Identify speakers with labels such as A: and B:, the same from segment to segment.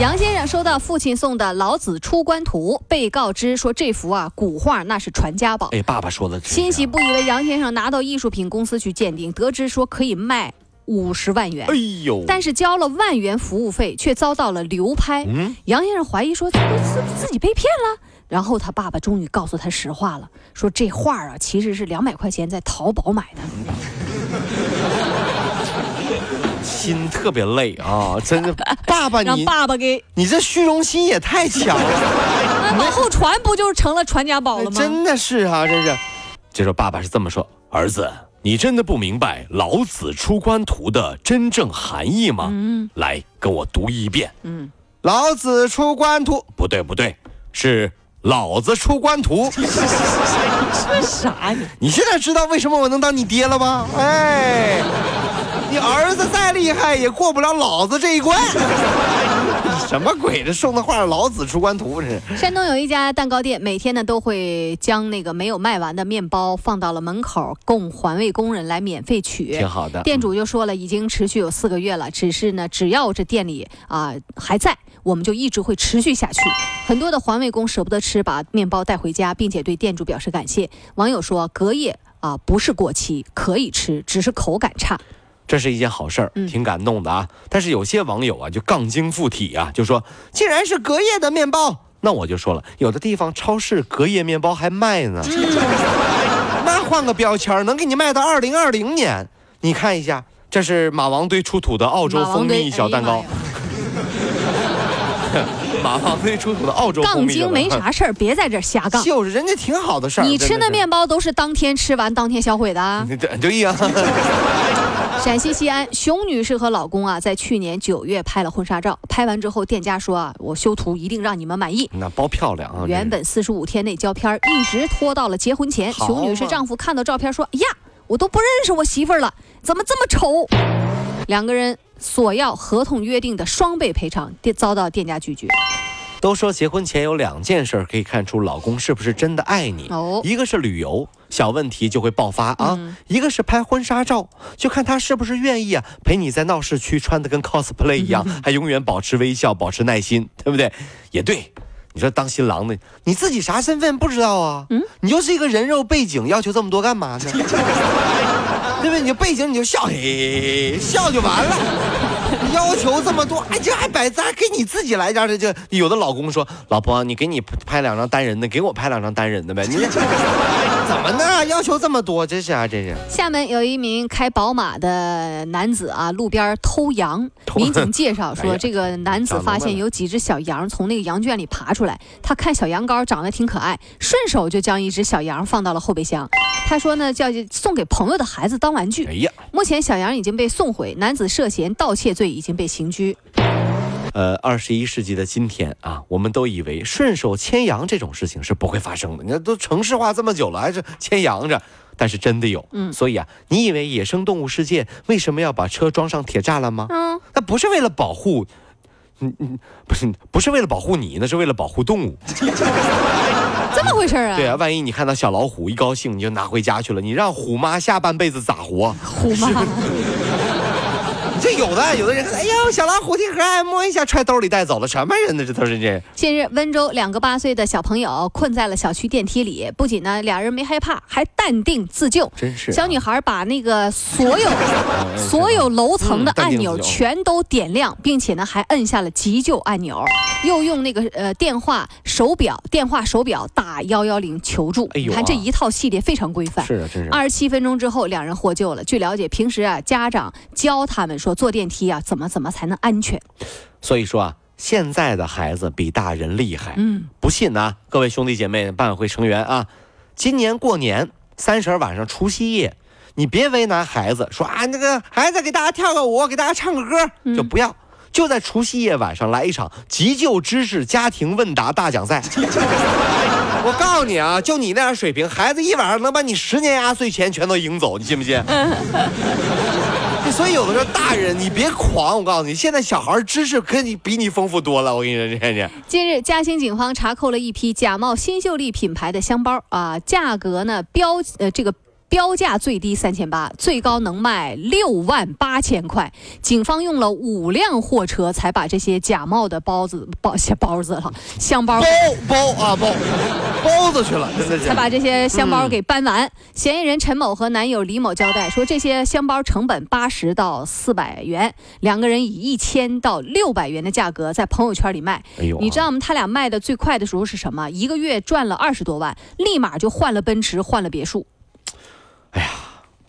A: 杨先生收到父亲送的《老子出关图》，被告知说这幅啊古画那是传家宝。
B: 哎，爸爸说的，
A: 欣喜不已的杨先生拿到艺术品公司去鉴定，得知说可以卖。五十万元，哎呦！但是交了万元服务费，却遭到了流拍。嗯，杨先生怀疑说，这不是自己被骗了。然后他爸爸终于告诉他实话了，说这画啊其实是两百块钱在淘宝买的。
B: 心特别累啊，真的，爸爸你
A: 让爸爸给
B: 你这虚荣心也太强了。
A: 那往后传不就成了传家宝了吗？
B: 真的是啊，真是。就说爸爸是这么说，儿子。你真的不明白《老子出关图》的真正含义吗？嗯，来跟我读一遍。嗯，《老子出关图》不对不对，是《老子出关图》。
A: 这啥呀？
B: 你现在知道为什么我能当你爹了吗？哎，你儿子再厉害也过不了老子这一关。什么鬼？这送的画《老子出关图》是？
A: 山东有一家蛋糕店，每天呢都会将那个没有卖完的面包放到了门口，供环卫工人来免费取。
B: 挺好的。
A: 店主就说了，已经持续有四个月了，只是呢，只要这店里啊还在，我们就一直会持续下去。很多的环卫工舍不得吃，把面包带回家，并且对店主表示感谢。网友说，隔夜啊不是过期，可以吃，只是口感差。
B: 这是一件好事儿，挺感动的啊！但是有些网友啊，就杠精附体啊，就说既然是隔夜的面包，那我就说了，有的地方超市隔夜面包还卖呢，那换个标签能给你卖到二零二零年。你看一下，这是马王堆出土的澳洲蜂蜜小蛋糕。马王堆出土的澳洲
A: 杠精没啥事儿，别在这瞎杠。
B: 就是人家挺好的事儿。
A: 你吃那面包都是当天吃完当天销毁的。
B: 对呀。
A: 陕西西安，熊女士和老公啊，在去年九月拍了婚纱照。拍完之后，店家说啊，我修图一定让你们满意。
B: 那包漂亮啊！
A: 原本四十五天内交片，一直拖到了结婚前。熊女士丈夫看到照片说：“哎呀，我都不认识我媳妇儿了，怎么这么丑？”两个人索要合同约定的双倍赔偿，店遭到店家拒绝。
B: 都说结婚前有两件事可以看出老公是不是真的爱你，一个是旅游，小问题就会爆发啊；一个是拍婚纱照，就看他是不是愿意啊陪你在闹市区穿的跟 cosplay 一样，还永远保持微笑，保持耐心，对不对？也对，你说当新郎的你自己啥身份不知道啊？嗯，你就是一个人肉背景，要求这么多干嘛呢？对不对？你就背景你就笑，嘿，笑就完了。要求这么多，哎，这还摆咱给你自己来张，这这有的老公说，老婆，你给你拍两张单人的，给我拍两张单人的呗，你 怎么呢？要求这么多，真是啊，真是。
A: 厦门有一名开宝马的男子啊，路边偷羊，民警介绍说，这个男子发现有几只小羊从那个羊圈里爬出来，他看小羊羔长得挺可爱，顺手就将一只小羊放到了后备箱。他说呢，叫送给朋友的孩子当玩具。哎呀，目前小羊已经被送回，男子涉嫌盗窃罪已经被刑拘。
B: 呃，二十一世纪的今天啊，我们都以为顺手牵羊这种事情是不会发生的。你看，都城市化这么久了，还是牵羊着，但是真的有。嗯，所以啊，你以为野生动物世界为什么要把车装上铁栅栏吗？嗯，那不是为了保护，嗯嗯，不是不是为了保护你，那是为了保护动物。
A: 这么回事啊？
B: 对啊，万一你看到小老虎一高兴你就拿回家去了，你让虎妈下半辈子咋活？
A: 虎妈。
B: 这有的，有的人，哎呦，小老虎挺可爱，摸一下揣兜里带走了，什么人呢？这都是这。
A: 近日，温州两个八岁的小朋友困在了小区电梯里，不仅呢俩人没害怕，还淡定自救。
B: 真是。
A: 小女孩把那个所有 所有楼层的按钮全都点亮，并且呢还摁下了急救按钮，又用那个呃电话手表电话手表打幺幺零求助。哎呦，你看这一套系列非常规范。
B: 是啊，真是。
A: 二十七分钟之后，两人获救了。据了解，平时啊家长教他们说。坐电梯啊，怎么怎么才能安全？
B: 所以说啊，现在的孩子比大人厉害。嗯，不信呢，各位兄弟姐妹、办委会成员啊，今年过年三十晚上除夕夜，你别为难孩子，说啊那个孩子给大家跳个舞，给大家唱个歌，就不要，就在除夕夜晚上来一场急救知识家庭问答大奖赛。我告诉你啊，就你那样水平，孩子一晚上能把你十年压岁钱全都赢走，你信不信？所以有的时候大人你别狂，我告诉你，现在小孩知识跟你比你丰富多了。我跟你说，这这。
A: 近日，嘉兴警方查扣了一批假冒新秀丽品牌的香包啊，价格呢标呃这个。标价最低三千八，最高能卖六万八千块。警方用了五辆货车才把这些假冒的包子包些包子了香包
B: 包包啊包包子去了，
A: 才把这些香包给搬完。嫌疑人陈某和男友李某交代说，这些香包成本八十到四百元，两个人以一千到六百元的价格在朋友圈里卖。哎呦，你知道吗？他俩卖的最快的时候是什么？一个月赚了二十多万，立马就换了奔驰，换了别墅。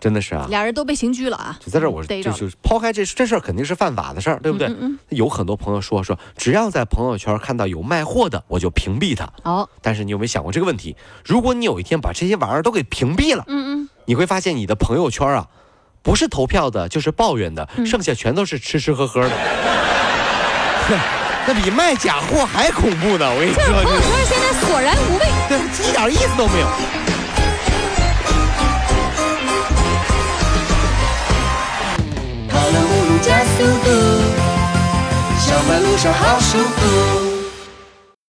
B: 真的是啊，
A: 俩人都被刑拘了啊！
B: 就在这，我就就抛开这这事儿，肯定是犯法的事儿，对不对？有很多朋友说说，只要在朋友圈看到有卖货的，我就屏蔽他。哦，但是你有没有想过这个问题？如果你有一天把这些玩意儿都给屏蔽了，嗯嗯，你会发现你的朋友圈啊，不是投票的，就是抱怨的，剩下全都是吃吃喝喝的。那比卖假货还恐怖呢！我跟你说，
A: 朋友圈现在索然无味，
B: 对，一点意思都没有。
C: 加速度，上班路上好舒服。